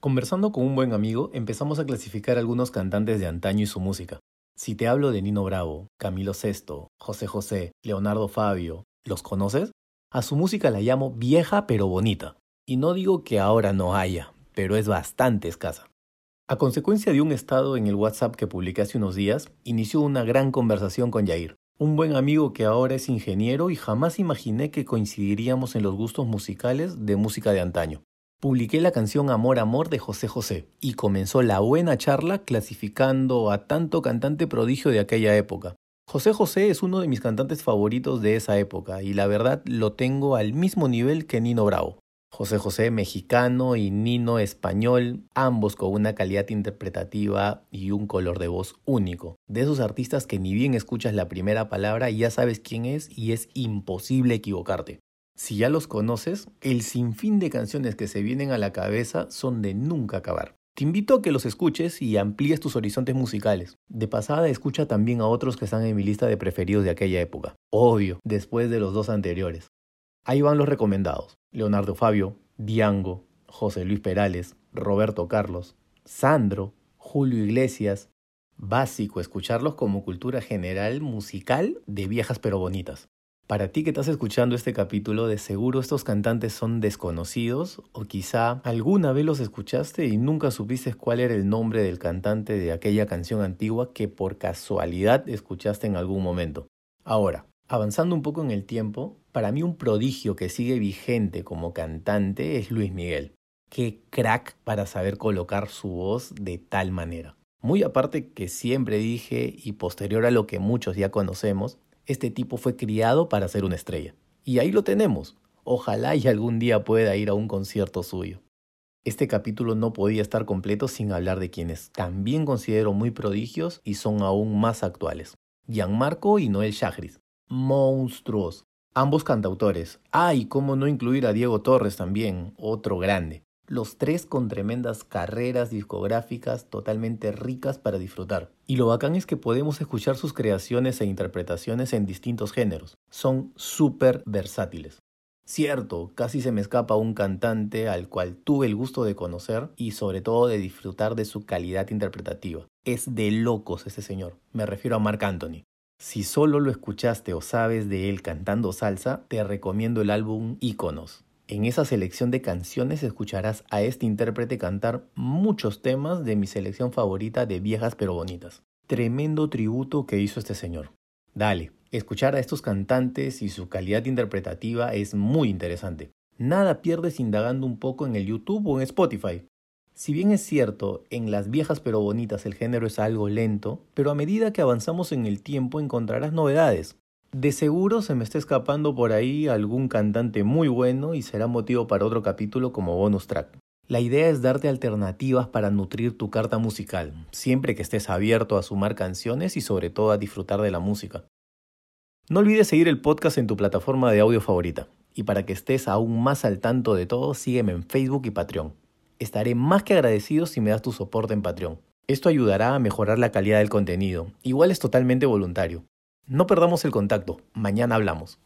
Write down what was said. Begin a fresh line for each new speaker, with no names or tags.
Conversando con un buen amigo, empezamos a clasificar algunos cantantes de antaño y su música. Si te hablo de Nino Bravo, Camilo Sesto, José José, Leonardo Fabio, ¿los conoces? A su música la llamo vieja pero bonita. Y no digo que ahora no haya, pero es bastante escasa. A consecuencia de un estado en el WhatsApp que publiqué hace unos días, inició una gran conversación con Yair, un buen amigo que ahora es ingeniero y jamás imaginé que coincidiríamos en los gustos musicales de música de antaño. Publiqué la canción Amor Amor de José José y comenzó la buena charla clasificando a tanto cantante prodigio de aquella época. José José es uno de mis cantantes favoritos de esa época y la verdad lo tengo al mismo nivel que Nino Bravo. José José mexicano y Nino español, ambos con una calidad interpretativa y un color de voz único. De esos artistas que ni bien escuchas la primera palabra ya sabes quién es y es imposible equivocarte. Si ya los conoces, el sinfín de canciones que se vienen a la cabeza son de nunca acabar. Te invito a que los escuches y amplíes tus horizontes musicales. De pasada, escucha también a otros que están en mi lista de preferidos de aquella época. Obvio, después de los dos anteriores. Ahí van los recomendados. Leonardo Fabio, Diango, José Luis Perales, Roberto Carlos, Sandro, Julio Iglesias. Básico escucharlos como cultura general musical de viejas pero bonitas. Para ti que estás escuchando este capítulo, de seguro estos cantantes son desconocidos o quizá alguna vez los escuchaste y nunca supiste cuál era el nombre del cantante de aquella canción antigua que por casualidad escuchaste en algún momento. Ahora, avanzando un poco en el tiempo, para mí un prodigio que sigue vigente como cantante es Luis Miguel. Qué crack para saber colocar su voz de tal manera. Muy aparte que siempre dije, y posterior a lo que muchos ya conocemos, este tipo fue criado para ser una estrella. Y ahí lo tenemos. Ojalá y algún día pueda ir a un concierto suyo. Este capítulo no podía estar completo sin hablar de quienes también considero muy prodigios y son aún más actuales. Gianmarco y Noel Chagris. Monstruos. Ambos cantautores. Ah, y cómo no incluir a Diego Torres también, otro grande los tres con tremendas carreras discográficas totalmente ricas para disfrutar. Y lo bacán es que podemos escuchar sus creaciones e interpretaciones en distintos géneros. Son súper versátiles. Cierto, casi se me escapa un cantante al cual tuve el gusto de conocer y sobre todo de disfrutar de su calidad interpretativa. Es de locos ese señor. Me refiero a Marc Anthony. Si solo lo escuchaste o sabes de él cantando salsa, te recomiendo el álbum Íconos. En esa selección de canciones escucharás a este intérprete cantar muchos temas de mi selección favorita de viejas pero bonitas. Tremendo tributo que hizo este señor. Dale, escuchar a estos cantantes y su calidad interpretativa es muy interesante. Nada pierdes indagando un poco en el YouTube o en Spotify. Si bien es cierto, en las viejas pero bonitas el género es algo lento, pero a medida que avanzamos en el tiempo encontrarás novedades. De seguro se me está escapando por ahí algún cantante muy bueno y será motivo para otro capítulo como bonus track. La idea es darte alternativas para nutrir tu carta musical, siempre que estés abierto a sumar canciones y sobre todo a disfrutar de la música. No olvides seguir el podcast en tu plataforma de audio favorita. Y para que estés aún más al tanto de todo, sígueme en Facebook y Patreon. Estaré más que agradecido si me das tu soporte en Patreon. Esto ayudará a mejorar la calidad del contenido. Igual es totalmente voluntario. No perdamos el contacto. Mañana hablamos.